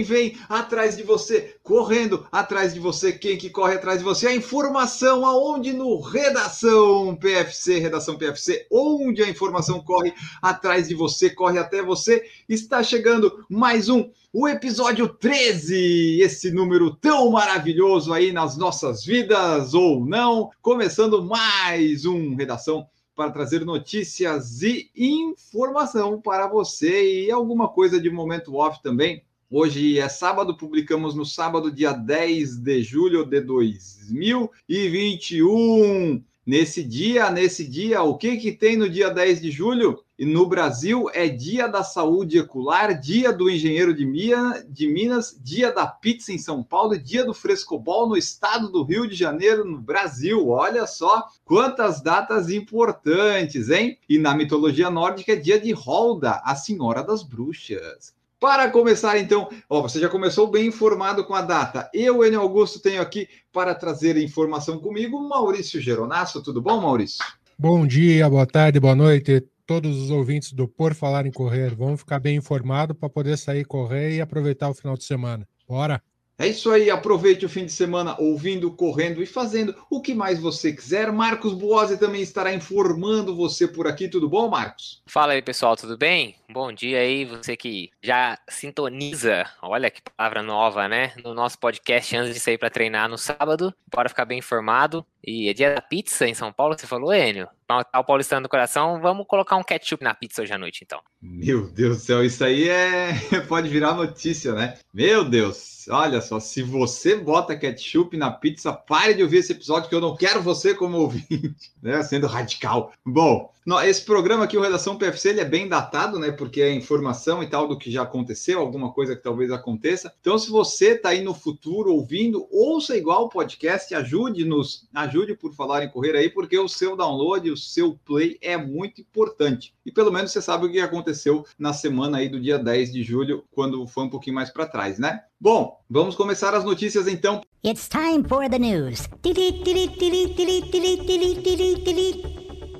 Quem vem atrás de você, correndo atrás de você, quem que corre atrás de você? A informação aonde no Redação PFC, Redação PFC, onde a informação corre atrás de você, corre até você. Está chegando mais um, o episódio 13, esse número tão maravilhoso aí nas nossas vidas ou não, começando mais um Redação para trazer notícias e informação para você e alguma coisa de momento off também. Hoje é sábado, publicamos no sábado, dia 10 de julho de 2021. Nesse dia, nesse dia, o que que tem no dia 10 de julho? E no Brasil é dia da saúde ocular, dia do engenheiro de, Mia, de Minas, dia da pizza em São Paulo e dia do frescobol no estado do Rio de Janeiro, no Brasil. Olha só quantas datas importantes, hein? E na mitologia nórdica é dia de Holda, a senhora das bruxas. Para começar, então, ó, você já começou bem informado com a data. Eu, Enio Augusto, tenho aqui para trazer informação comigo Maurício Geronasso. Tudo bom, Maurício? Bom dia, boa tarde, boa noite, todos os ouvintes do Por Falar em Correr. Vamos ficar bem informados para poder sair correr e aproveitar o final de semana. Bora! É isso aí, aproveite o fim de semana ouvindo, correndo e fazendo o que mais você quiser. Marcos Boazzi também estará informando você por aqui. Tudo bom, Marcos? Fala aí, pessoal, tudo bem? Bom dia aí, você que já sintoniza, olha que palavra nova, né? No nosso podcast antes de sair para treinar no sábado. Bora ficar bem informado. E é dia da pizza em São Paulo, você falou, Enio? Tá o paulistano do coração, vamos colocar um ketchup na pizza hoje à noite, então. Meu Deus do céu, isso aí é pode virar notícia, né? Meu Deus, olha só, se você bota ketchup na pizza, pare de ouvir esse episódio que eu não quero você como ouvinte, né? Sendo radical. Bom, esse programa aqui, o Redação PFC, ele é bem datado, né? Porque é informação e tal do que já aconteceu, alguma coisa que talvez aconteça. Então, se você tá aí no futuro ouvindo, ouça igual o podcast, ajude-nos, ajude por falar em correr aí, porque o seu download, o seu play é muito importante. E pelo menos você sabe o que aconteceu na semana aí do dia 10 de julho, quando foi um pouquinho mais para trás, né? Bom, vamos começar as notícias então. It's time for the news.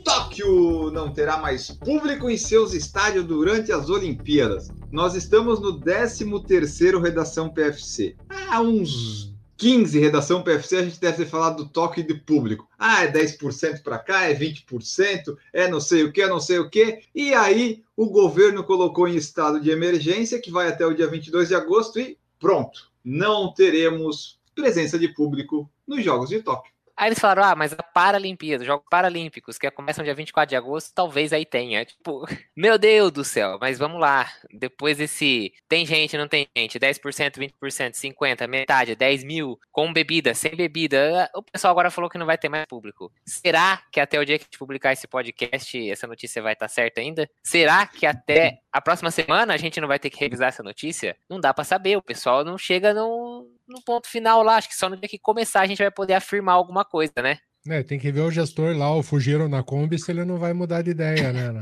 Tóquio não terá mais público em seus estádios durante as Olimpíadas. Nós estamos no 13º Redação PFC. Há uns 15 Redação PFC a gente deve ter falado do toque de público. Ah, é 10% para cá, é 20%, é não sei o que, é não sei o que. E aí o governo colocou em estado de emergência que vai até o dia 22 de agosto e pronto. Não teremos presença de público nos Jogos de Tóquio. Aí eles falaram, ah, mas a Paralimpíada, Jogos Paralímpicos, que começam dia 24 de agosto, talvez aí tenha. Tipo, meu Deus do céu, mas vamos lá. Depois desse, tem gente, não tem gente, 10%, 20%, 50%, metade, 10 mil, com bebida, sem bebida. O pessoal agora falou que não vai ter mais público. Será que até o dia que a gente publicar esse podcast, essa notícia vai estar certa ainda? Será que até a próxima semana a gente não vai ter que revisar essa notícia? Não dá para saber, o pessoal não chega no, no ponto final lá. Acho que só no dia que começar a gente vai poder afirmar alguma coisa, né? É, tem que ver o gestor lá, o Fugiram na Kombi, se ele não vai mudar de ideia, né?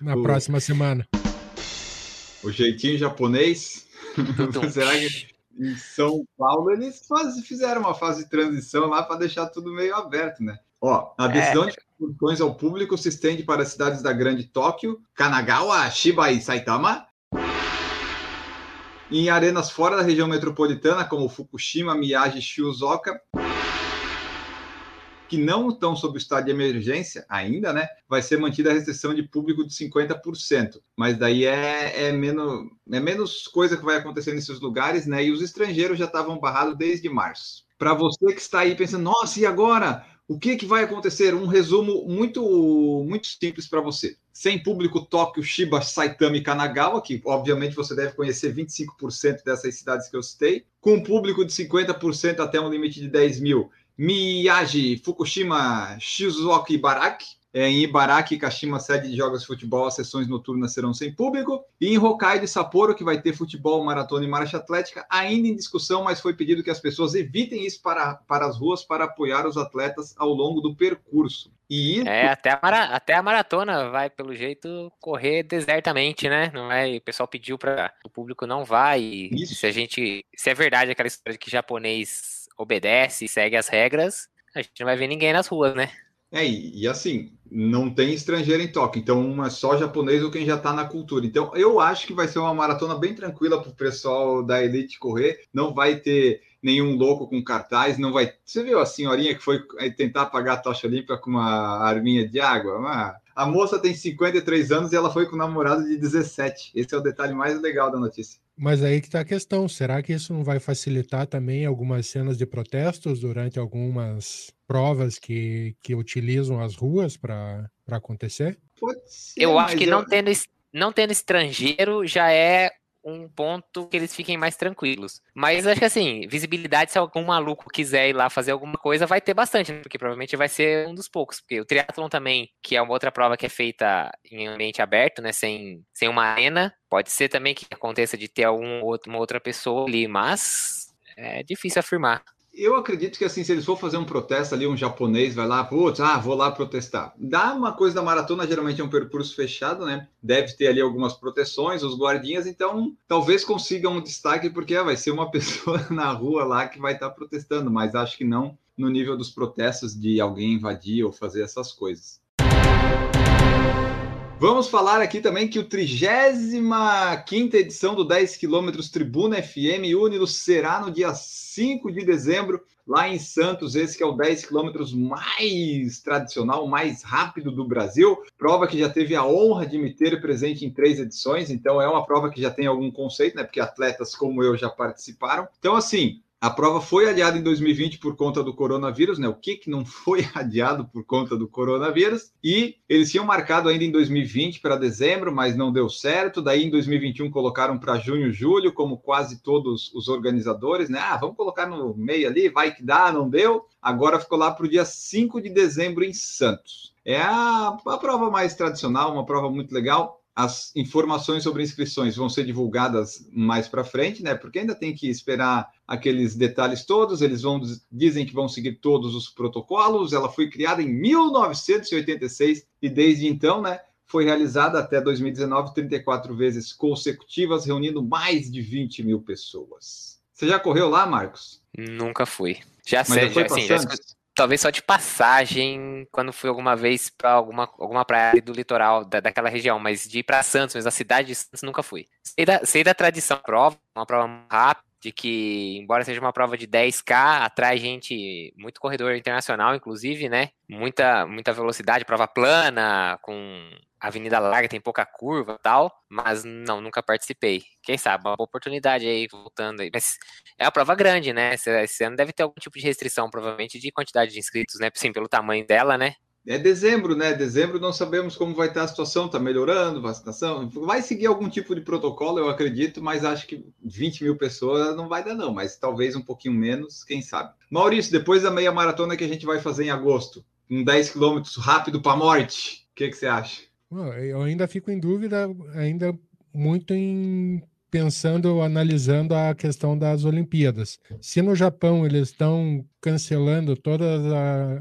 Na, na próxima semana. O jeitinho japonês. Será que em São Paulo eles faz, fizeram uma fase de transição lá para deixar tudo meio aberto, né? Ó, a decisão é. de excursões ao público se estende para as cidades da Grande Tóquio, Kanagawa, Shiba e Saitama. Em arenas fora da região metropolitana, como Fukushima, Miyagi e Shizuoka, que não estão sob estado de emergência ainda, né? Vai ser mantida a restrição de público de 50%. Mas daí é, é, menos, é menos coisa que vai acontecer nesses lugares, né? E os estrangeiros já estavam barrados desde março. Para você que está aí pensando, nossa, e agora? O que, que vai acontecer? Um resumo muito, muito simples para você. Sem público, Tóquio, Shiba, Saitama e Kanagawa, que obviamente você deve conhecer 25% dessas cidades que eu citei. Com público de 50% até um limite de 10 mil, Miyagi, Fukushima, Shizuoka e Baraki. É, em Ibaraki e Kashima, sede de jogos de futebol, as sessões noturnas serão sem público. E em Hokkaido e Sapporo, que vai ter futebol, maratona e marcha atlética, ainda em discussão, mas foi pedido que as pessoas evitem isso para, para as ruas para apoiar os atletas ao longo do percurso. E isso... É, até a, mara, até a maratona vai, pelo jeito, correr desertamente, né? Não é? O pessoal pediu para o público não vai. E se a gente. Se é verdade aquela história de que japonês obedece e segue as regras, a gente não vai ver ninguém nas ruas, né? É, e, e assim, não tem estrangeiro em Tóquio, então é só japonês ou quem já está na cultura. Então, eu acho que vai ser uma maratona bem tranquila para o pessoal da Elite correr. Não vai ter nenhum louco com cartaz, não vai. Você viu a senhorinha que foi tentar apagar a tocha olímpica com uma arminha de água? Ah, a moça tem 53 anos e ela foi com um namorado de 17. Esse é o detalhe mais legal da notícia. Mas aí que está a questão. Será que isso não vai facilitar também algumas cenas de protestos durante algumas provas que, que utilizam as ruas para acontecer? Ser, eu acho que eu... não tendo, não tendo estrangeiro já é um ponto que eles fiquem mais tranquilos. Mas acho que assim, visibilidade, se algum maluco quiser ir lá fazer alguma coisa, vai ter bastante, né? porque provavelmente vai ser um dos poucos. Porque o triatlon também, que é uma outra prova que é feita em ambiente aberto, né? Sem, sem uma arena, pode ser também que aconteça de ter algum outro, uma outra pessoa ali, mas é difícil afirmar. Eu acredito que assim, se eles for fazer um protesto ali, um japonês vai lá, putz, ah, vou lá protestar. Dá uma coisa da maratona, geralmente é um percurso fechado, né? Deve ter ali algumas proteções, os guardinhas, então talvez consiga um destaque, porque ah, vai ser uma pessoa na rua lá que vai estar protestando, mas acho que não no nível dos protestos de alguém invadir ou fazer essas coisas. Vamos falar aqui também que o 35 edição do 10 km Tribuna FM Unidos será no dia 5 de dezembro, lá em Santos. Esse é o 10 km mais tradicional, mais rápido do Brasil. Prova que já teve a honra de me ter presente em três edições, então é uma prova que já tem algum conceito, né? Porque atletas como eu já participaram. Então, assim, a prova foi adiada em 2020 por conta do coronavírus, né? O que, que não foi adiado por conta do coronavírus? E eles tinham marcado ainda em 2020 para dezembro, mas não deu certo. Daí em 2021 colocaram para junho, julho, como quase todos os organizadores, né? Ah, vamos colocar no meio ali, vai que dá, não deu. Agora ficou lá para o dia 5 de dezembro em Santos. É a, a prova mais tradicional, uma prova muito legal as informações sobre inscrições vão ser divulgadas mais para frente, né? Porque ainda tem que esperar aqueles detalhes todos. Eles vão dizem que vão seguir todos os protocolos. Ela foi criada em 1986 e desde então, né? Foi realizada até 2019 34 vezes consecutivas, reunindo mais de 20 mil pessoas. Você já correu lá, Marcos? Nunca fui. Já sei, já, já, assim, já, talvez só de passagem, quando fui alguma vez para alguma, alguma praia do litoral da, daquela região, mas de ir para Santos, mas a cidade de Santos nunca fui. Sei da, sei da tradição prova, uma prova rápida, de que, embora seja uma prova de 10K, atrai gente, muito corredor internacional, inclusive, né? Muita, muita velocidade, prova plana, com avenida larga, tem pouca curva tal, mas não, nunca participei. Quem sabe, uma oportunidade aí, voltando aí. Mas é uma prova grande, né? Esse ano deve ter algum tipo de restrição, provavelmente, de quantidade de inscritos, né? Sim, pelo tamanho dela, né? É dezembro, né? Dezembro não sabemos como vai estar a situação, está melhorando, vacinação. Vai seguir algum tipo de protocolo, eu acredito, mas acho que 20 mil pessoas não vai dar, não, mas talvez um pouquinho menos, quem sabe. Maurício, depois da meia maratona que a gente vai fazer em agosto, um 10 quilômetros rápido para morte, o que, que você acha? Eu ainda fico em dúvida, ainda muito em pensando, analisando a questão das Olimpíadas. Se no Japão eles estão cancelando toda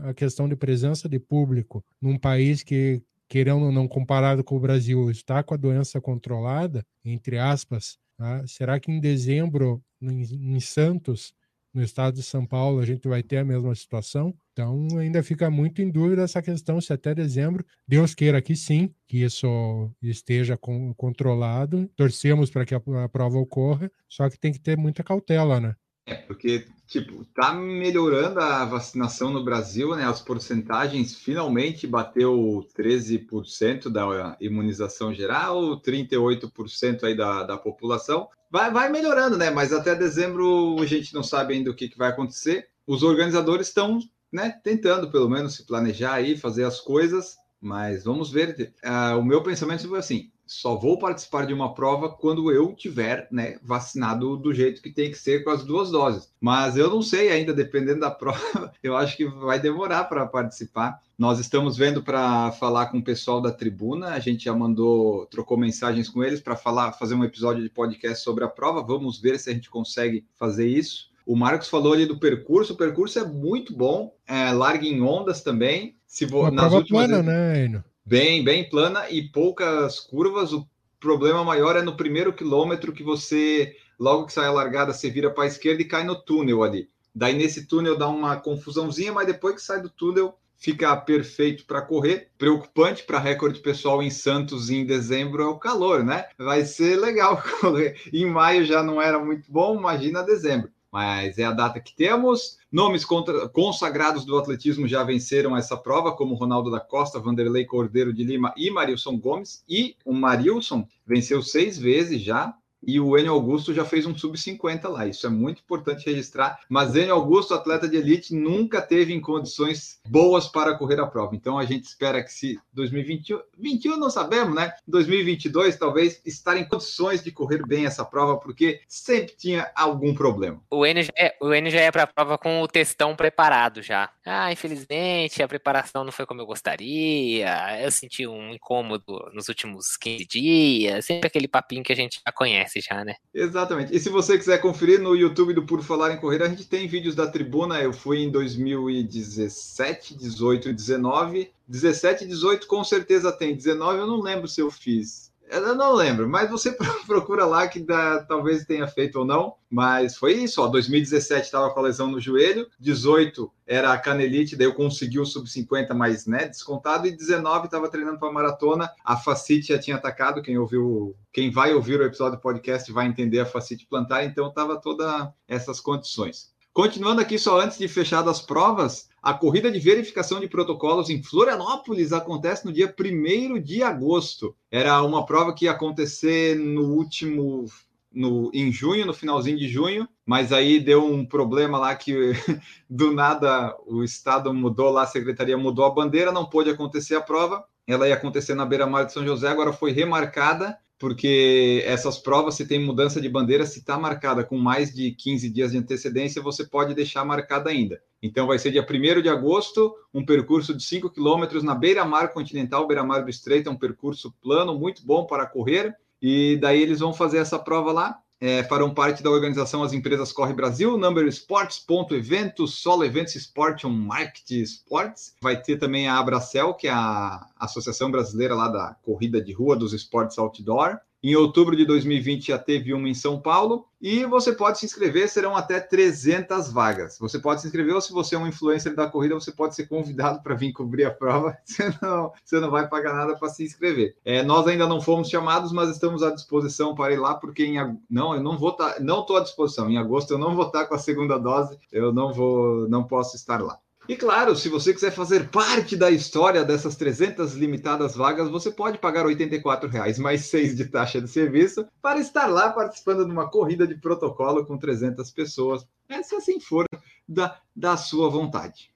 a, questão de presença de público num país que, querendo ou não, comparado com o Brasil, está com a doença controlada, entre aspas, tá? será que em dezembro, em, em Santos, no estado de São Paulo, a gente vai ter a mesma situação? Então, ainda fica muito em dúvida essa questão se até dezembro, Deus queira que sim, que isso esteja controlado. Torcemos para que a, a prova ocorra, só que tem que ter muita cautela, né? É, porque, tipo, tá melhorando a vacinação no Brasil, né? As porcentagens finalmente bateu 13% da imunização geral, 38% aí da, da população. Vai, vai melhorando, né? Mas até dezembro a gente não sabe ainda o que, que vai acontecer. Os organizadores estão né, tentando pelo menos se planejar aí, fazer as coisas, mas vamos ver. Uh, o meu pensamento foi assim: só vou participar de uma prova quando eu tiver né, vacinado do jeito que tem que ser com as duas doses. Mas eu não sei ainda, dependendo da prova, eu acho que vai demorar para participar. Nós estamos vendo para falar com o pessoal da tribuna, a gente já mandou, trocou mensagens com eles para falar, fazer um episódio de podcast sobre a prova. Vamos ver se a gente consegue fazer isso. O Marcos falou ali do percurso, o percurso é muito bom, é, larga em ondas também. Se vo... Uma prova plana, né, Enio? Bem, bem plana e poucas curvas. O problema maior é no primeiro quilômetro que você, logo que sai a largada, você vira para a esquerda e cai no túnel ali. Daí nesse túnel dá uma confusãozinha, mas depois que sai do túnel fica perfeito para correr. Preocupante para recorde pessoal em Santos em dezembro é o calor, né? Vai ser legal correr. Em maio já não era muito bom, imagina dezembro mas é a data que temos. Nomes contra, consagrados do atletismo já venceram essa prova, como Ronaldo da Costa, Vanderlei Cordeiro de Lima e Marilson Gomes. E o Marilson venceu seis vezes já, e o Enio Augusto já fez um sub-50 lá. Isso é muito importante registrar. Mas Enio Augusto, atleta de elite, nunca teve em condições boas para correr a prova. Então a gente espera que se 2021, 21 não sabemos, né? 2022 talvez estar em condições de correr bem essa prova, porque sempre tinha algum problema. O Enio já é, o Enio já é para a prova com o textão preparado já. Ah, infelizmente a preparação não foi como eu gostaria. Eu senti um incômodo nos últimos 15 dias. Sempre aquele papinho que a gente já conhece já, né? Exatamente. E se você quiser conferir no YouTube do Por Falar em Correr, a gente tem vídeos da tribuna. Eu fui em 2017, 18 e 19. 17 e 18 com certeza tem. 19 eu não lembro se eu fiz. Eu não lembro, mas você procura lá que dá, talvez tenha feito ou não. Mas foi isso, ó. 2017 estava com a lesão no joelho, 18 era a canelite, daí eu consegui o sub-50, mas né, descontado, e 19 estava treinando para maratona. A facite já tinha atacado, quem ouviu, quem vai ouvir o episódio do podcast vai entender a facite plantar, então estava todas essas condições. Continuando aqui, só antes de fechar das provas, a corrida de verificação de protocolos em Florianópolis acontece no dia 1 de agosto. Era uma prova que ia acontecer no último. No, em junho, no finalzinho de junho, mas aí deu um problema lá que do nada o estado mudou lá, a secretaria mudou a bandeira, não pôde acontecer a prova. Ela ia acontecer na beira-mar de São José, agora foi remarcada porque essas provas, se tem mudança de bandeira, se está marcada com mais de 15 dias de antecedência, você pode deixar marcada ainda. Então, vai ser dia 1 de agosto, um percurso de 5 quilômetros na beira-mar continental, beira-mar do Estreito, é um percurso plano, muito bom para correr, e daí eles vão fazer essa prova lá, é, farão parte da organização as empresas Corre Brasil, Number Sports, Ponto Eventos, Solo Eventos Sport on Market Sports. Vai ter também a Abracel, que é a Associação Brasileira lá da Corrida de Rua dos Esportes Outdoor. Em outubro de 2020 já teve uma em São Paulo e você pode se inscrever, serão até 300 vagas. Você pode se inscrever ou se você é um influencer da corrida, você pode ser convidado para vir cobrir a prova. Você não, você não vai pagar nada para se inscrever. É, nós ainda não fomos chamados, mas estamos à disposição para ir lá, porque em não, eu não vou estar, tá, não estou à disposição. Em agosto eu não vou estar tá com a segunda dose, eu não vou, não posso estar lá. E claro, se você quiser fazer parte da história dessas 300 limitadas vagas, você pode pagar R$ 84,00 mais 6 de taxa de serviço para estar lá participando de uma corrida de protocolo com 300 pessoas, é, se assim for da, da sua vontade.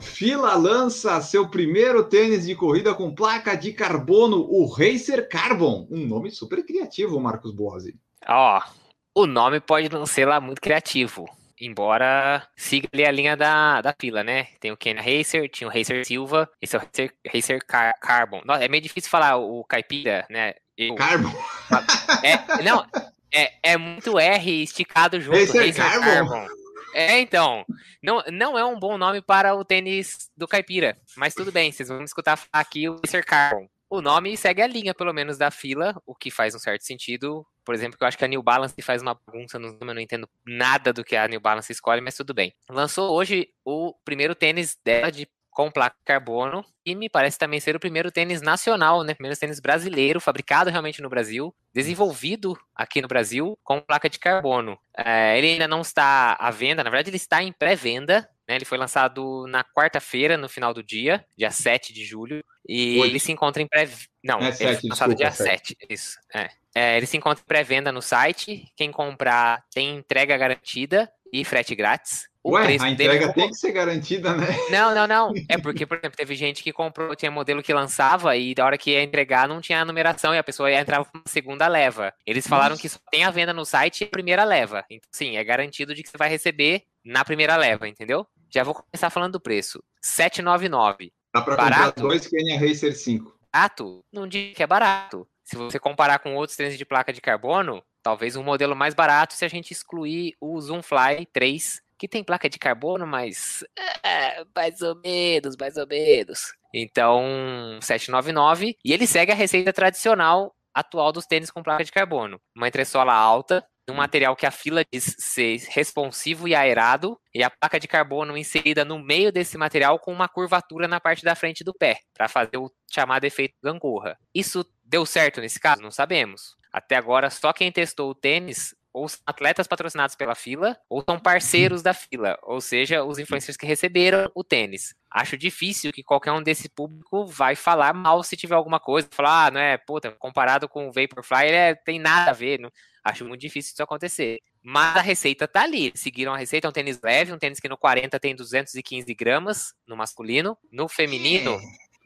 Fila lança seu primeiro tênis de corrida com placa de carbono, o Racer Carbon. Um nome super criativo, Marcos Boazzi. Ó, oh, o nome pode não ser lá muito criativo, embora siga ali a linha da, da fila, né? Tem o Kenya Racer, tinha o Racer Silva, esse é o Racer, Racer Car Carbon. Nossa, é meio difícil falar o caipira, né? Eu, Carbon? É, não, é, é muito R esticado junto. Racer, Racer Carbon. Carbon. É, então, não, não é um bom nome para o tênis do caipira, mas tudo bem, vocês vão escutar aqui o Racer Carbon. O nome segue a linha, pelo menos, da fila, o que faz um certo sentido. Por exemplo, eu acho que a New Balance faz uma bagunça no nome, eu não entendo nada do que a New Balance escolhe, mas tudo bem. Lançou hoje o primeiro tênis dela de com placa carbono e me parece também ser o primeiro tênis nacional, né? Primeiro tênis brasileiro, fabricado realmente no Brasil, desenvolvido aqui no Brasil com placa de carbono. É, ele ainda não está à venda, na verdade ele está em pré-venda, né? Ele foi lançado na quarta-feira, no final do dia, dia 7 de julho, e ele se encontra em pré... Não, é 7, ele foi lançado desculpa, dia 7, 7 isso, é. É, ele se encontra em pré-venda no site. Quem comprar tem entrega garantida. e frete grátis. O Ué, a dele entrega é um tem que ser garantida, né? Não, não, não. É porque, por exemplo, teve gente que comprou, tinha modelo que lançava e da hora que ia entregar não tinha a numeração e a pessoa ia entrar com uma segunda leva. Eles falaram Nossa. que só tem a venda no site e a primeira leva. Então, sim, é garantido de que você vai receber na primeira leva, entendeu? Já vou começar falando do preço. 799. Dá pra Barato? comprar dois Kenya Racer 5. Barato? Não digo que é barato. Se você comparar com outros tênis de placa de carbono, talvez um modelo mais barato se a gente excluir o Zoomfly 3, que tem placa de carbono, mas é, mais ou menos, mais ou menos. Então, 799. E ele segue a receita tradicional atual dos tênis com placa de carbono. Uma entressola alta, um material que a fila diz ser responsivo e aerado, e a placa de carbono inserida no meio desse material com uma curvatura na parte da frente do pé, para fazer o chamado efeito gangorra. Isso deu certo nesse caso? Não sabemos. Até agora, só quem testou o tênis ou são atletas patrocinados pela fila, ou são parceiros da fila, ou seja, os influencers que receberam o tênis. Acho difícil que qualquer um desse público vai falar mal se tiver alguma coisa, falar, ah, não é, puta, comparado com o Vaporfly, ele é, tem nada a ver, não, acho muito difícil isso acontecer. Mas a receita tá ali, seguiram a receita, é um tênis leve, um tênis que no 40 tem 215 gramas no masculino, no feminino,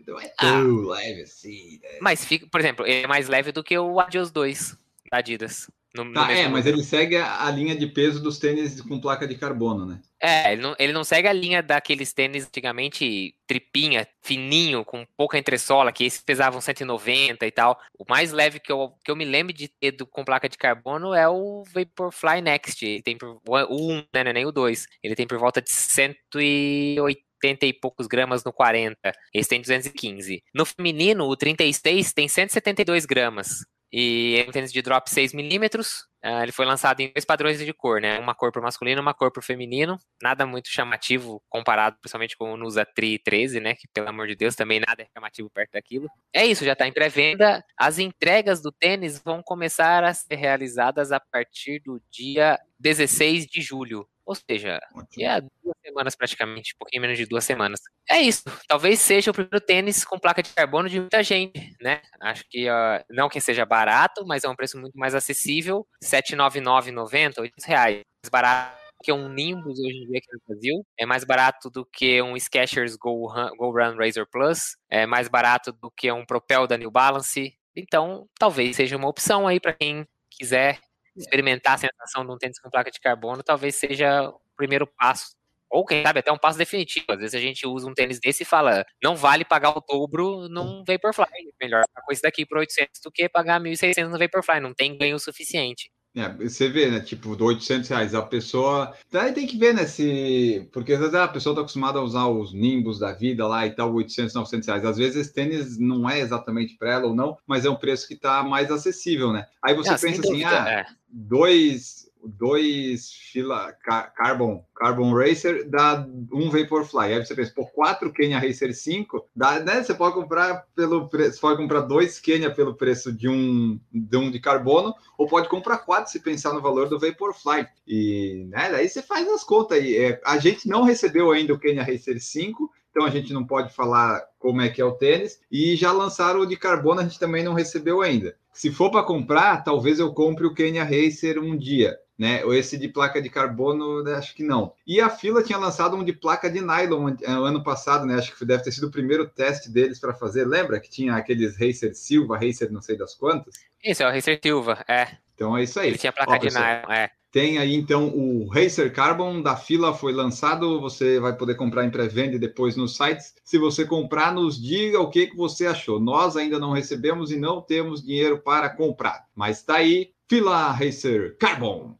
Não é tão leve assim, né? mas fica, por exemplo, ele é mais leve do que o Adios 2 da Adidas. No, no Tá, mesmo é, mas número. ele segue a a linha de peso dos tênis com placa de carbono, né? É, ele não, ele não segue a linha daqueles tênis antigamente tripinha, fininho, com pouca entressola, que esses pesavam 190 e tal. O mais leve que eu, que eu me lembro de ter do- com placa de carbono é o Vaporfly Next. Ele tem por, o 1, né, é nem o 2. Ele tem por volta de 180 e poucos gramas no 40. Esse tem 215. No feminino, o 36 tem 172 gramas. E é um tênis de drop 6mm. Ah, ele foi lançado em dois padrões de cor, né? Uma cor para masculino e uma cor para feminino. Nada muito chamativo comparado principalmente com o Nusa Tri 13, né? Que pelo amor de Deus também nada é chamativo perto daquilo. É isso, já está em pré-venda. As entregas do tênis vão começar a ser realizadas a partir do dia 16 de julho. Ou seja, e há duas semanas praticamente, um pouquinho menos de duas semanas. É isso. Talvez seja o primeiro tênis com placa de carbono de muita gente, né? Acho que ó, não que seja barato, mas é um preço muito mais acessível. R$ 799,90, 800 reais. Mais barato que um Nimbus hoje em dia aqui no Brasil. É mais barato do que um Skechers Go Run, Go Run Razor Plus. É mais barato do que um Propel da New Balance. Então, talvez seja uma opção aí para quem quiser experimentar a sensação de um tênis com placa de carbono, talvez seja o primeiro passo. Ou quem sabe até um passo definitivo. Às vezes a gente usa um tênis desse e fala, não vale pagar o dobro num Vaporfly. Melhor pagar com esse daqui por 800 do que pagar 1.600 no Vaporfly. Não tem ganho suficiente. É, você vê, né? Tipo, do 800 reais. A pessoa. Daí tem que ver, né? Se. Porque às vezes a pessoa tá acostumada a usar os Nimbus da vida lá e tal, 800, 900 reais. Às vezes esse tênis não é exatamente para ela ou não, mas é um preço que tá mais acessível, né? Aí você Ah, sem pensa assim, dúvida, ah, é. dois, dois fila ca- Carbon, Carbon Racer dá um Vaporfly. Aí você pensa, pô, quatro Kenya Racer 5, dá, né? Você pode comprar pelo preço, pode comprar dois Kenya pelo preço de um, de um de carbono, ou pode comprar quatro se pensar no valor do Vaporfly. E né, daí você faz as contas aí. É, a gente não recebeu ainda o Kenya Racer 5. Então a gente não pode falar como é que é o tênis. E já lançaram o de carbono, a gente também não recebeu ainda. Se for para comprar, talvez eu compre o Kenya Racer um dia, né? Ou esse de placa de carbono, né, acho que não. E a fila tinha lançado um de placa de nylon eh, ano passado, né? Acho que deve ter sido o primeiro teste deles para fazer. Lembra que tinha aqueles Racer Silva, Racer não sei das quantas? Isso, é o Racer Silva, é. Então é isso aí. Ele tinha placa Ó, de pessoal, nylon, é. Tem aí então o Racer Carbon da fila foi lançado. Você vai poder comprar em pré-venda e depois nos sites. Se você comprar, nos diga o que, que você achou. Nós ainda não recebemos e não temos dinheiro para comprar. Mas está aí, fila Racer Carbon.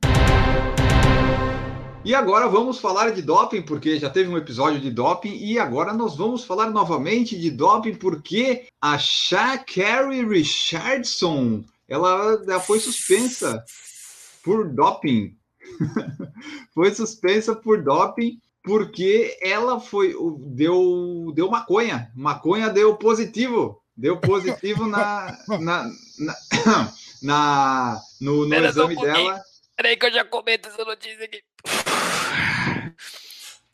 E agora vamos falar de doping, porque já teve um episódio de doping, e agora nós vamos falar novamente de doping, porque a Sha'Carri Richardson ela, ela foi suspensa por doping. foi suspensa por doping porque ela foi deu deu maconha. Maconha deu positivo. Deu positivo na, na, na, na no, no um exame pouquinho. dela. Peraí que eu já comento essa notícia aqui.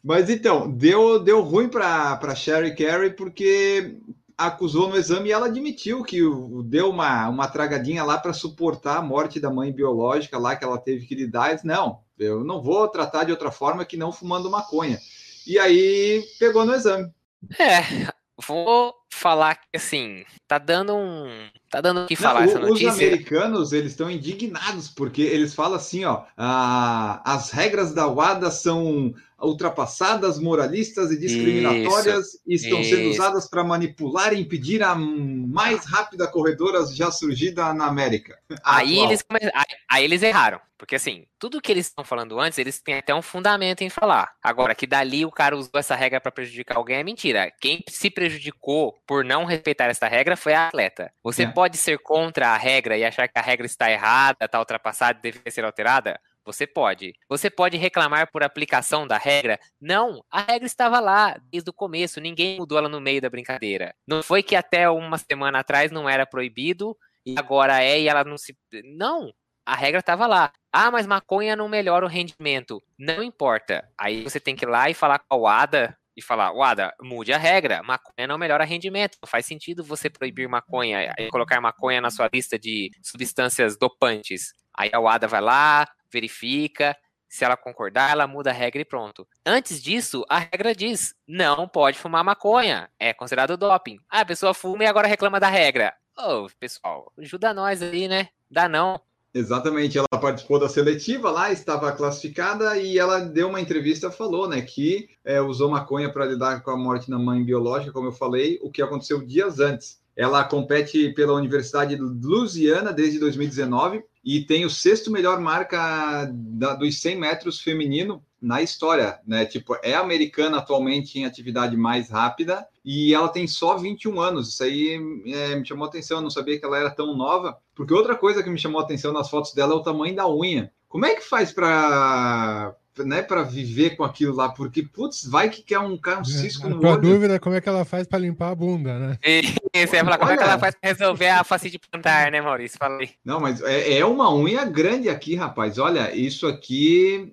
Mas então, deu, deu ruim para Sherry Carey porque acusou no exame e ela admitiu que deu uma, uma tragadinha lá para suportar a morte da mãe biológica lá que ela teve que lidar. Disse, Não, Eu não vou tratar de outra forma que não fumando maconha. E aí pegou no exame. É, vou falar que assim, tá dando um. Tá dando o que falar Não, essa notícia. Os americanos, eles estão indignados, porque eles falam assim, ó, "Ah, as regras da WADA são ultrapassadas, moralistas e discriminatórias e estão sendo isso. usadas para manipular e impedir a mais rápida corredora já surgida na América. Aí eles, aí, aí eles erraram. Porque assim, tudo que eles estão falando antes, eles têm até um fundamento em falar. Agora, que dali o cara usou essa regra para prejudicar alguém é mentira. Quem se prejudicou por não respeitar essa regra foi a atleta. Você É. pode ser contra a regra e achar que a regra está errada, está ultrapassada e deve ser alterada? Você pode. Você pode reclamar por aplicação da regra? Não, a regra estava lá desde o começo, ninguém mudou ela no meio da brincadeira. Não foi que até uma semana atrás não era proibido e agora é e ela não se. Não, a regra estava lá. Ah, mas maconha não melhora o rendimento. Não importa. Aí você tem que ir lá e falar com a WADA e falar, WADA, mude a regra. Maconha não melhora rendimento. Não faz sentido você proibir maconha e colocar maconha na sua lista de substâncias dopantes. Aí a WADA vai lá, verifica. Se ela concordar, ela muda a regra e pronto. Antes disso, a regra diz: não pode fumar maconha. É considerado doping. Ah, a pessoa fuma e agora reclama da regra. Ô, pessoal, ajuda nós aí, né? Dá não. Exatamente, ela participou da seletiva lá, estava classificada e ela deu uma entrevista, falou, né, que é, usou maconha para lidar com a morte da mãe biológica, como eu falei, o que aconteceu dias antes. Ela compete pela Universidade de Louisiana desde 2019 e tem o sexto melhor marca da- dos 100 metros feminino na história, né? Tipo, é americana atualmente em atividade mais rápida e ela tem só 21 anos. Isso aí é, me chamou atenção, eu não sabia que ela era tão nova. Porque outra coisa que me chamou atenção nas fotos dela é o tamanho da unha. Como é que faz para né, para viver com aquilo lá? Porque, putz, vai que quer um, um cisco A no olho. dúvida é como é que ela faz para limpar a bunda, né? E você ia falar, como é que ela faz pra resolver a facite plantar, né, Maurício? Fala aí. Não, mas é, é uma unha grande aqui, rapaz. Olha, isso aqui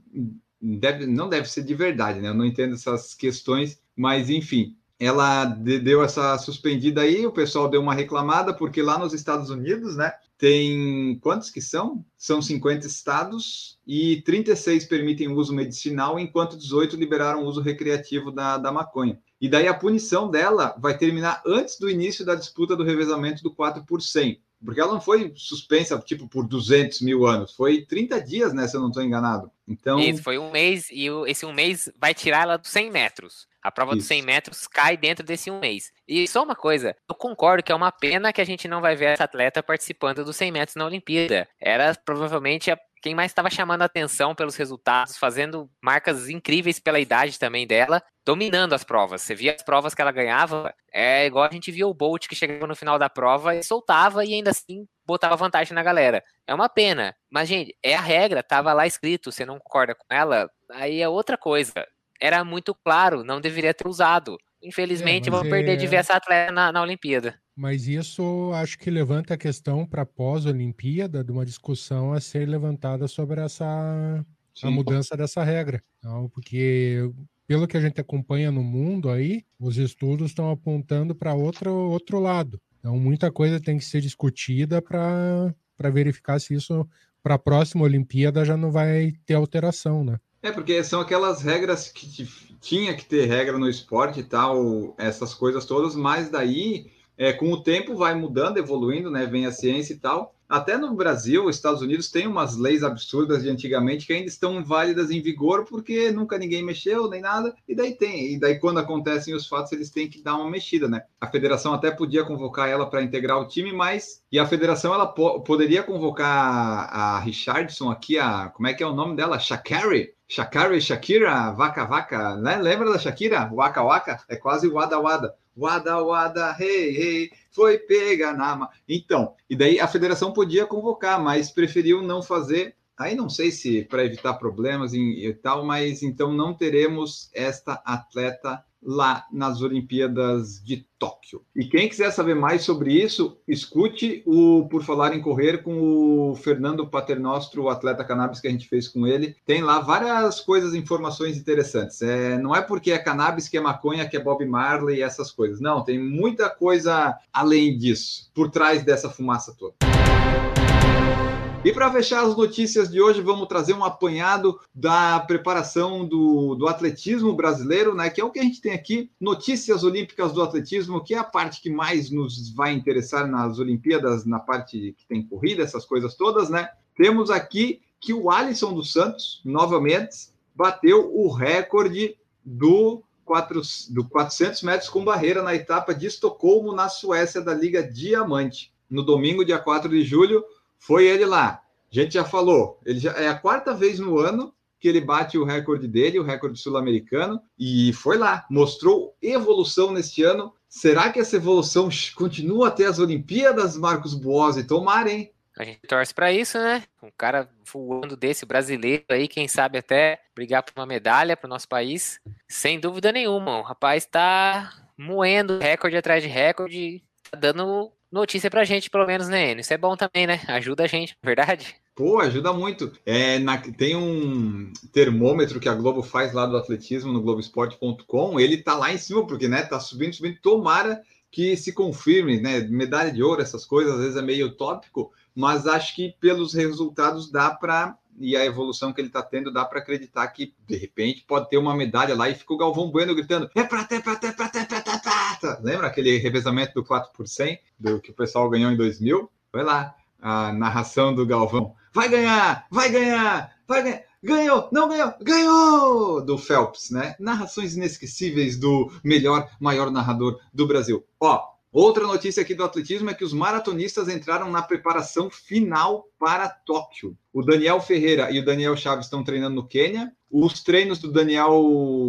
deve, não deve ser de verdade, né? Eu não entendo essas questões, mas enfim. Ela de- deu essa suspendida aí, o pessoal deu uma reclamada, porque lá nos Estados Unidos, né, tem quantos que são? São 50 estados e 36 permitem uso medicinal, enquanto 18 liberaram o uso recreativo da, da maconha. E daí a punição dela vai terminar antes do início da disputa do revezamento do 4 por 100. Porque ela não foi suspensa, tipo, por 200 mil anos. Foi 30 dias, né, se eu não estou enganado. Então, Isso, foi um mês, e esse um mês vai tirar ela dos 100 metros. A prova dos Isso. 100 metros cai dentro desse um mês. E só uma coisa, eu concordo que é uma pena que a gente não vai ver essa atleta participando dos 100 metros na Olimpíada. Era provavelmente a- quem mais estava chamando atenção pelos resultados, fazendo marcas incríveis pela idade também dela, dominando as provas. Você via as provas que ela ganhava, é igual a gente via o Bolt que chegava no final da prova e soltava e ainda assim botava vantagem na galera. É uma pena. Mas, gente, é a regra, tava lá escrito, você não concorda com ela, aí é outra coisa. Era muito claro, não deveria ter usado. Infelizmente, É, vamos perder de é- ver essa atleta na, na Olimpíada. Mas isso acho que levanta a questão para pós-Olimpíada de uma discussão a ser levantada sobre essa a mudança dessa regra. Então, porque pelo que a gente acompanha no mundo aí, os estudos estão apontando para outro outro lado. Então, muita coisa tem que ser discutida para para verificar se isso para a próxima Olimpíada já não vai ter alteração, né? É, porque são aquelas regras que ti- tinha que ter regra no esporte e tal, essas coisas todas, mas daí, é, com o tempo, vai mudando, evoluindo, né? Vem a ciência e tal. Até no Brasil, os Estados Unidos tem umas leis absurdas de antigamente que ainda estão válidas em vigor porque nunca ninguém mexeu nem nada. E daí tem, e daí quando acontecem os fatos eles têm que dar uma mexida, né? A federação até podia convocar ela para integrar o time, mas e a federação ela po- poderia convocar a, Richardson aqui, a como é que é o nome dela, Shakari? Shakari, Shakira, Vaca Vaca, né? Lembra da Shakira? Waka Waka? É quase Wada Wada. Wada Wada, hey, hey, foi pega na ma... Então, e daí a federação podia convocar, mas preferiu não fazer. Aí não sei se para evitar problemas e, e tal, mas então não teremos esta atleta lá nas Olimpíadas de Tóquio. E quem quiser saber mais sobre isso, escute o Por Falar em Correr com o Fernando Paternostro, o atleta cannabis que a gente fez com ele. Tem lá várias coisas, informações interessantes. É, não é porque é cannabis que é maconha, que é Bob Marley e essas coisas. Não, tem muita coisa além disso, por trás dessa fumaça toda. E para fechar as notícias de hoje, vamos trazer um apanhado da preparação do, do atletismo brasileiro, né? Que é o que a gente tem aqui, notícias olímpicas do atletismo, que é a parte que mais nos vai interessar nas Olimpíadas, na parte que tem corrida, essas coisas todas, né? Temos aqui que o Alisson dos Santos, novamente, bateu o recorde do, 4, do 400 metros com barreira na etapa de Estocolmo, na Suécia, da Liga Diamante. No domingo, dia 4 de julho, foi ele lá. A gente já falou, ele já é a quarta vez no ano que ele bate o recorde dele, o recorde sul-americano, e foi lá, mostrou evolução neste ano. Será que essa evolução continua até as Olimpíadas, Marcos Boas? Tomara, hein? A gente torce para isso, né? Um cara voando desse brasileiro aí, quem sabe até brigar por uma medalha para o nosso país, sem dúvida nenhuma. O rapaz está moendo recorde atrás de recorde, tá dando notícia pra gente, pelo menos, né, Isso é bom também, né? Ajuda a gente, verdade? Pô, ajuda muito. É, na, tem um termômetro que a Globo faz lá do atletismo no Globoesporte.com. Ele tá lá em cima, porque né, tá subindo, subindo. Tomara que se confirme, né? Medalha de ouro, essas coisas, às vezes é meio utópico, mas acho que pelos resultados dá para e a evolução que ele está tendo dá para acreditar que de repente pode ter uma medalha lá e fica o Galvão Bueno gritando é prata, é prata, é prata, é prata, é prata. Lembra aquele revezamento do 4 por 100 do que o pessoal ganhou em 2000? Foi lá a narração do Galvão. Vai ganhar, vai ganhar, vai ganhar. Ganhou, não ganhou, ganhou! Do Phelps, né? Narrações inesquecíveis do melhor, maior narrador do Brasil. Ó, Outra notícia aqui do atletismo é que os maratonistas entraram na preparação final para Tóquio. O Daniel Ferreira e o Daniel Chaves estão treinando no Quênia. Os treinos do Daniel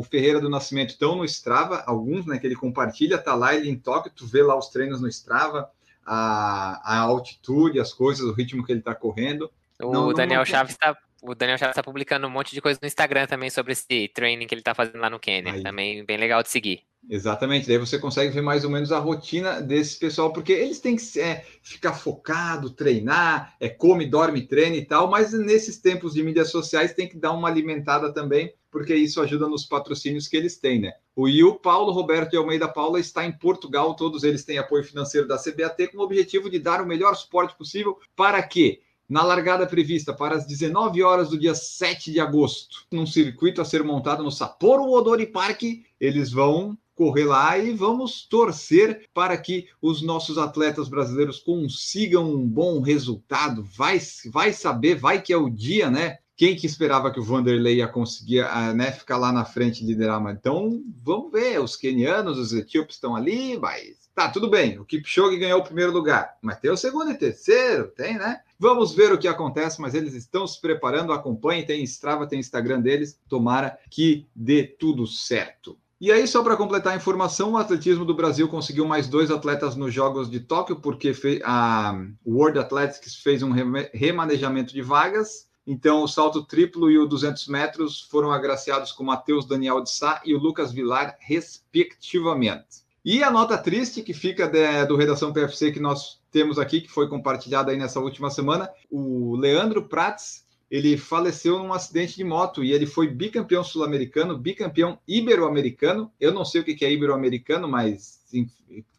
Ferreira do Nascimento estão no Strava, alguns, né, que ele compartilha, tá lá ele em Tóquio, tu vê lá os treinos no Strava, a, a altitude, as coisas, o ritmo que ele está correndo. O não, Daniel não... Chaves está o Daniel Chaves está publicando um monte de coisa no Instagram também sobre esse training que ele está fazendo lá no Quênia. Aí. Também bem legal de seguir. Exatamente, daí você consegue ver mais ou menos a rotina desse pessoal, porque eles têm que é, ficar focado, treinar, é, come, dorme, treina e tal, mas nesses tempos de mídias sociais tem que dar uma alimentada também, porque isso ajuda nos patrocínios que eles têm, né? O Will, Paulo, Roberto e Almeida Paula está em Portugal, todos eles têm apoio financeiro da CBAT com o objetivo de dar o melhor suporte possível para que na largada prevista para as 19 horas do dia 7 de agosto, num circuito a ser montado no Sapporo Odori Park, eles vão correr lá e vamos torcer para que os nossos atletas brasileiros consigam um bom resultado. Vai, vai saber, vai que é o dia, né? Quem que esperava que o Vanderlei ia conseguir ah, né, ficar lá na frente e liderar? Então, vamos ver. Os quenianos, os etíopes estão ali, mas tá, tudo bem. O Kipchoge ganhou o primeiro lugar, mas tem o segundo e terceiro, tem, né? Vamos ver o que acontece, mas eles estão se preparando. Acompanhe, tem Strava, tem Instagram deles. Tomara que dê tudo certo. E aí, só para completar a informação, o atletismo do Brasil conseguiu mais dois atletas nos Jogos de Tóquio, porque a World Athletics fez um remanejamento de vagas. Então, o salto triplo e o 200 metros foram agraciados com Matheus Daniel de Sá e o Lucas Vilar, respectivamente. E a nota triste que fica de, do Redação PFC que nós temos aqui, que foi compartilhada aí nessa última semana, o Leandro Prats ele faleceu num acidente de moto e ele foi bicampeão sul-americano, bicampeão ibero-americano. Eu não sei o que é ibero-americano, mas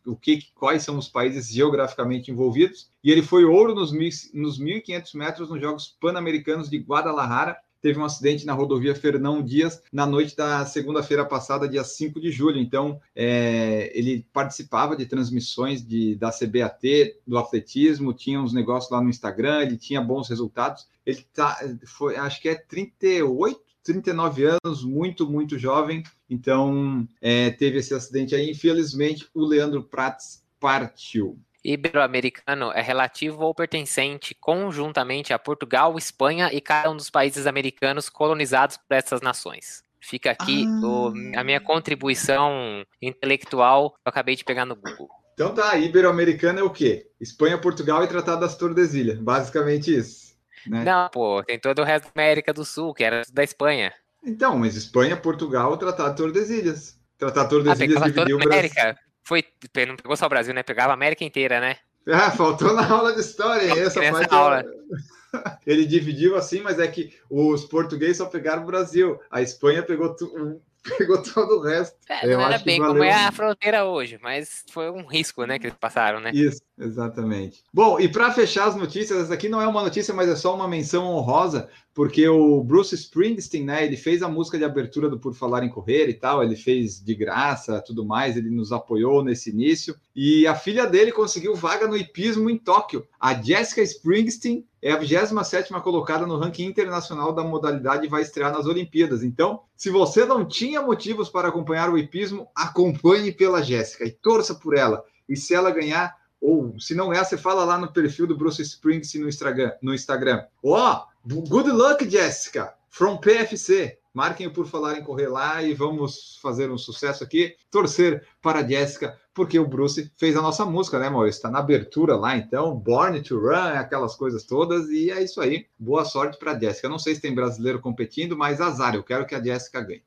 o que, quais são os países geograficamente envolvidos. E ele foi ouro nos, nos 1.500 metros nos Jogos Pan-Americanos de Guadalajara teve um acidente na rodovia Fernão Dias na noite da segunda-feira passada, dia 5 de julho. Então, é, ele participava de transmissões de, da CBAT, do atletismo, tinha uns negócios lá no Instagram, ele tinha bons resultados. Ele tá, foi, acho que é 38, 39 anos, muito, muito jovem. Então, é, teve esse acidente aí. Infelizmente, o Leandro Prats partiu ibero-americano é relativo ou pertencente conjuntamente a Portugal, Espanha e cada um dos países americanos colonizados por essas nações. Fica aqui ah. o, a minha contribuição intelectual que eu acabei de pegar no Google. Então tá, ibero-americano é o quê? Espanha, Portugal e Tratado das Tordesilhas. Basicamente isso. Né? Não, pô, tem todo o resto da América do Sul, que era da Espanha. Então, mas Espanha, Portugal, Tratado de Tordesilhas. Tratado de Tordesilhas ah, dividiu o Brasil. Foi, não pegou só o Brasil, né? Pegava a América inteira, né? Ah, faltou na aula de história. Essa parte aula. Ele dividiu assim, mas é que os portugueses só pegaram o Brasil. A Espanha pegou um pegou todo o resto. É, Eu não era acho que bem como é a fronteira hoje, mas foi um risco, né, que eles passaram, né? Isso, exatamente. Bom, e para fechar as notícias, essa aqui não é uma notícia, mas é só uma menção honrosa, porque o Bruce Springsteen, né, ele fez a música de abertura do Por Falar em Correr e tal, ele fez de graça, tudo mais, ele nos apoiou nesse início, e a filha dele conseguiu vaga no hipismo em Tóquio. A Jessica Springsteen é a 27ª colocada no ranking internacional da modalidade e vai estrear nas Olimpíadas. Então, se você não tinha motivos para acompanhar o hipismo, acompanhe pela Jéssica e torça por ela. E se ela ganhar, ou se não ganhar, você fala lá no perfil do Bruce Springsteen no Instagram. No Instagram. Ó, good luck, Jessica, from PFC. Marquem por falar em correr lá e vamos fazer um sucesso aqui. Torcer para a Jéssica, porque o Bruce fez a nossa música, né, Maurício? Está na abertura lá, então. Born to Run, aquelas coisas todas. E é isso aí. Boa sorte para a Jéssica. Não sei se tem brasileiro competindo, mas azar. Eu quero que a Jéssica ganhe.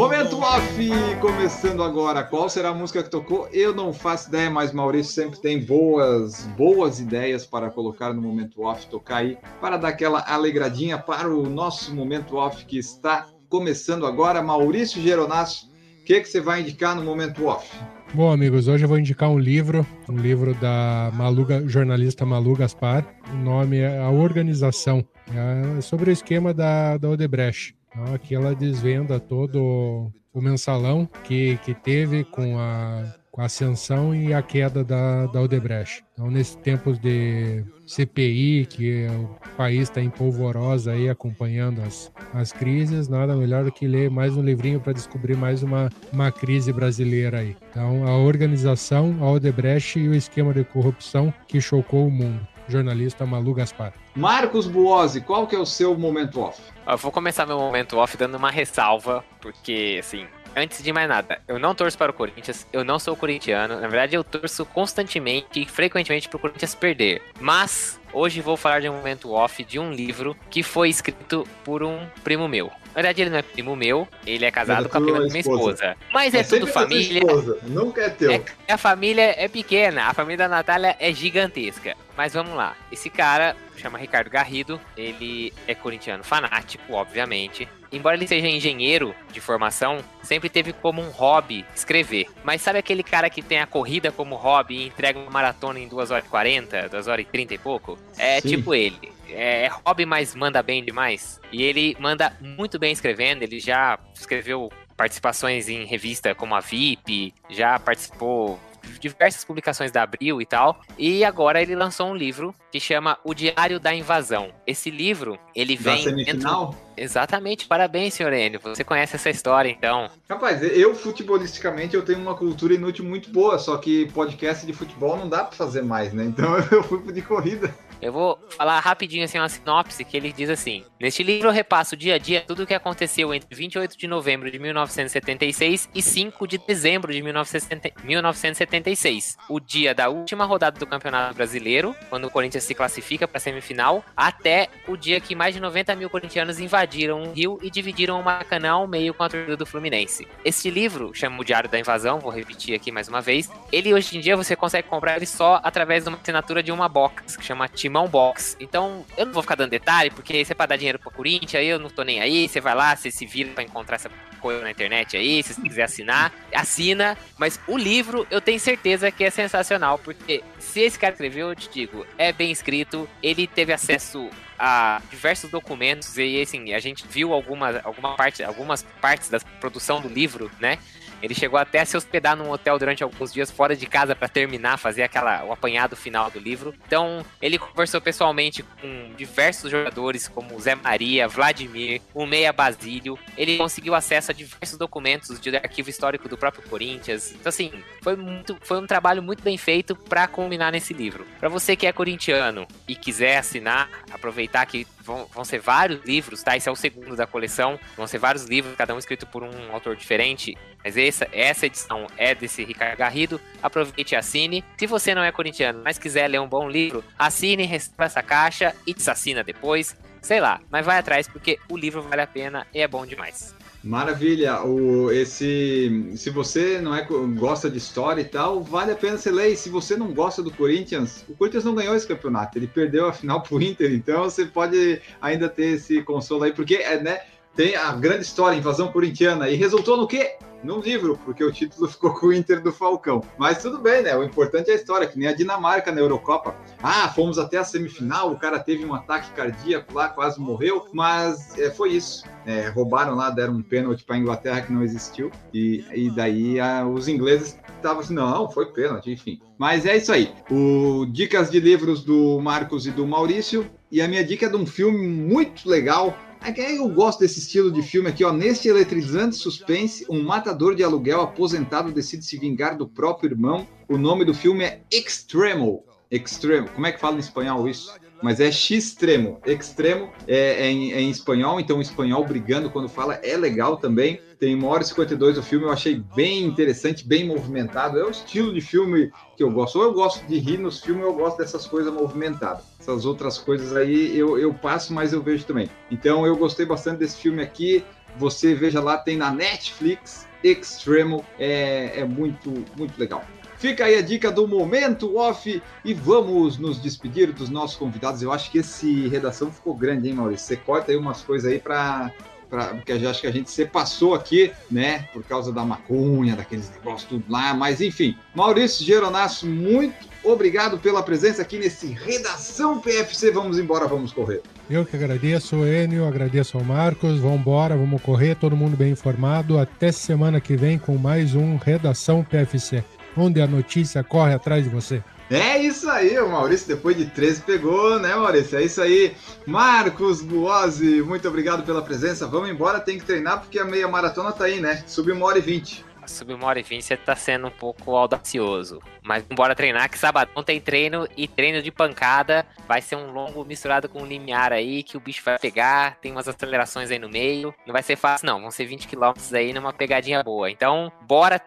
Momento off, começando agora. Qual será a música que tocou? Eu não faço ideia, mas Maurício sempre tem boas, boas ideias para colocar no momento off, tocar aí para dar aquela alegradinha para o nosso momento off que está começando agora. Maurício Geronasso, o que, que você vai indicar no momento off? Bom, amigos, hoje eu vou indicar um livro, um livro da Maluga, jornalista Malu Gaspar. O nome é A Organização, é sobre o esquema da, da Odebrecht. Então, aqui ela desvenda todo o mensalão que, que teve com a, com a ascensão e a queda da, da Odebrecht. Então, nesses tempos de CPI, que o país está em polvorosa aí acompanhando as, as crises, nada melhor do que ler mais um livrinho para descobrir mais uma, uma crise brasileira aí. Então, a organização, a Odebrecht e o esquema de corrupção que chocou o mundo. Jornalista Malu Gaspar. Marcos Buozzi, qual que é o seu momento off? Eu vou começar meu momento off dando uma ressalva, porque, assim, antes de mais nada, eu não torço para o Corinthians, eu não sou corintiano, na verdade eu torço constantemente e frequentemente para o Corinthians perder. Mas hoje vou falar de um momento off de um livro que foi escrito por um primo meu. Na verdade, ele não é primo meu, ele é casado é com a prima da minha esposa. esposa. Mas é, tudo da tua família. nunca é teu. É, a família é pequena, a família da Natália é gigantesca. Mas vamos lá. Esse cara chama Ricardo Garrido, ele é corintiano fanático, obviamente. Embora ele seja engenheiro de formação, sempre teve como um hobby escrever. Mas sabe aquele cara que tem a corrida como hobby e entrega uma maratona em 2 horas e 40, 2 horas e 30 e pouco? É Sim. tipo ele. É hobby, mas manda bem demais. E ele manda muito bem escrevendo, ele já escreveu participações em revista como a VIP, já participou diversas publicações da Abril e tal. E agora ele lançou um livro que chama O Diário da Invasão. Esse livro, ele Da vem semifinal? dentro... Exatamente, parabéns, senhor Enio. Você conhece essa história, então. Rapaz, eu futebolisticamente eu tenho uma cultura inútil muito boa, só que podcast de futebol não dá para fazer mais, né? Então eu fui pro de corrida. Eu vou falar rapidinho assim uma sinopse que ele diz assim: Neste livro eu repasso dia a dia tudo o que aconteceu entre 28 de novembro de 1976 e 5 de dezembro de 1970 1976, o dia da última rodada do Campeonato Brasileiro, quando o Corinthians se classifica para a semifinal, até o dia que mais de 90 mil corintianos invadiram o Rio e dividiram o Maracanã ao meio com a torcida do Fluminense. Este livro, chama o Diário da Invasão, vou repetir aqui mais uma vez. Ele hoje em dia você consegue comprar ele só através de uma assinatura de uma box, que chama Timão Box. Então, eu não vou ficar dando detalhe, porque isso é pra dar dinheiro pro Corinthians, aí eu não tô nem aí. Você vai lá, você se vira pra encontrar essa coisa na internet aí, se você quiser assinar, assina. Mas o livro eu tenho certeza que é sensacional, porque se esse cara escreveu, eu te digo, é bem escrito, ele teve acesso a diversos documentos e assim, a gente viu alguma, alguma parte, algumas partes da produção do livro, né? Ele chegou até a se hospedar num hotel durante alguns dias fora de casa para terminar, fazer aquela o apanhado final do livro. Então, ele conversou pessoalmente com diversos jogadores como Zé Maria, Vladimir, o Meia Basílio. Ele conseguiu acesso a diversos documentos de arquivo histórico do próprio Corinthians. Então, assim, foi muito, foi um trabalho muito bem feito para culminar nesse livro. Para você que é corintiano e quiser assinar, aproveitar que vão, vão ser vários livros, tá? Esse é o segundo da coleção. Vão ser vários livros, cada um escrito por um autor diferente. Mas essa, essa edição é desse Ricardo Garrido. Aproveite e assine. Se você não é corintiano, mas quiser ler um bom livro, assine, receba essa caixa e desassina depois. Sei lá, mas vai atrás porque o livro vale a pena e é bom demais. Maravilha. O, esse, se você não é gosta de história e tal, vale a pena você ler. E se você não gosta do Corinthians, o Corinthians não ganhou esse campeonato. Ele perdeu a final pro Inter, então você pode ainda ter esse consolo aí, porque é, né, tem a grande história, invasão corintiana, e resultou no quê? Num livro, porque o título ficou com o Inter do Falcão. Mas tudo bem, né? O importante é a história, que nem a Dinamarca na Eurocopa. Ah, fomos até a semifinal, o cara teve um ataque cardíaco lá, quase morreu, mas é, foi isso. É, roubaram lá, deram um pênalti para a Inglaterra que não existiu, e, e daí a, os ingleses estavam assim: não, foi pênalti, enfim. Mas é isso aí. O Dicas de livros do Marcos e do Maurício. E a minha dica é de um filme muito legal é eu gosto desse estilo de filme aqui, ó. Neste eletrizante suspense, um matador de aluguel aposentado decide se vingar do próprio irmão. O nome do filme é Extremo. Extremo. Como é que fala em espanhol isso? Mas é extremo. Extremo é, é, em, é, em, espanhol, então o espanhol brigando quando fala é legal também. Tem uma hora e 52 o filme, eu achei bem interessante, bem movimentado. É o estilo de filme que eu gosto. Ou eu gosto de rir nos filmes, ou eu gosto dessas coisas movimentadas. Essas outras coisas aí eu, eu passo, mas eu vejo também. Então eu gostei bastante desse filme aqui. Você veja lá, tem na Netflix, Extremo, é, é muito, muito legal. Fica aí a dica do momento off e vamos nos despedir dos nossos convidados. Eu acho que esse redação ficou grande, hein, Maurício? Você corta aí umas coisas aí para Pra, porque acho que a gente se passou aqui, né, por causa da maconha, daqueles negócios tudo lá, mas enfim. Maurício Geronasso, muito obrigado pela presença aqui nesse Redação PFC. Vamos embora, vamos correr. Eu que agradeço, Enio, agradeço ao Marcos. Vamos embora, vamos correr, todo mundo bem informado. Até semana que vem com mais um Redação PFC, onde a notícia corre atrás de você. É isso aí, o Maurício, depois de 13, pegou, né, Maurício? É isso aí. Marcos Buozzi, muito obrigado pela presença. Vamos embora, tem que treinar porque a meia maratona tá aí, né? Sub uma hora e vinte. Sub uma hora e vinte você tá sendo um pouco audacioso. Mas bora treinar, que sabadão tem treino e treino de pancada. Vai ser um longo misturado com um limiar aí, que o bicho vai pegar. Tem umas acelerações aí no meio. Não vai ser fácil, não. Vão ser 20 km aí numa pegadinha boa. Então, bora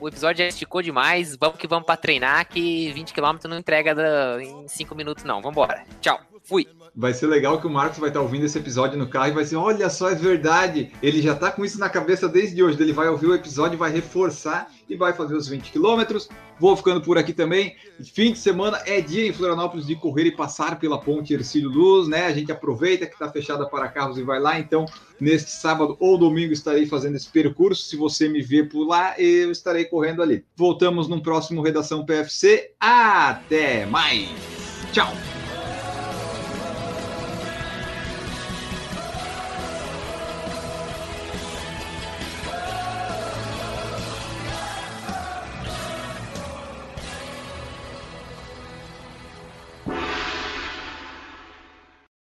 o episódio já esticou demais. Vamos que vamos para treinar, que 20km não entrega em 5 minutos, não. Vambora. Tchau. Fui. Vai ser legal que o Marcos vai estar ouvindo esse episódio no carro e vai dizer: Olha só, é verdade. Ele já está com isso na cabeça desde hoje. Ele vai ouvir o episódio, vai reforçar e vai fazer os 20 quilômetros. Vou ficando por aqui também. Fim de semana é dia em Florianópolis de correr e passar pela ponte Ercílio Luz, né? A gente aproveita que está fechada para carros e vai lá. Então, neste sábado ou domingo estarei fazendo esse percurso. Se você me ver por lá, eu estarei correndo ali. Voltamos no próximo Redação PFC. Até mais! Tchau!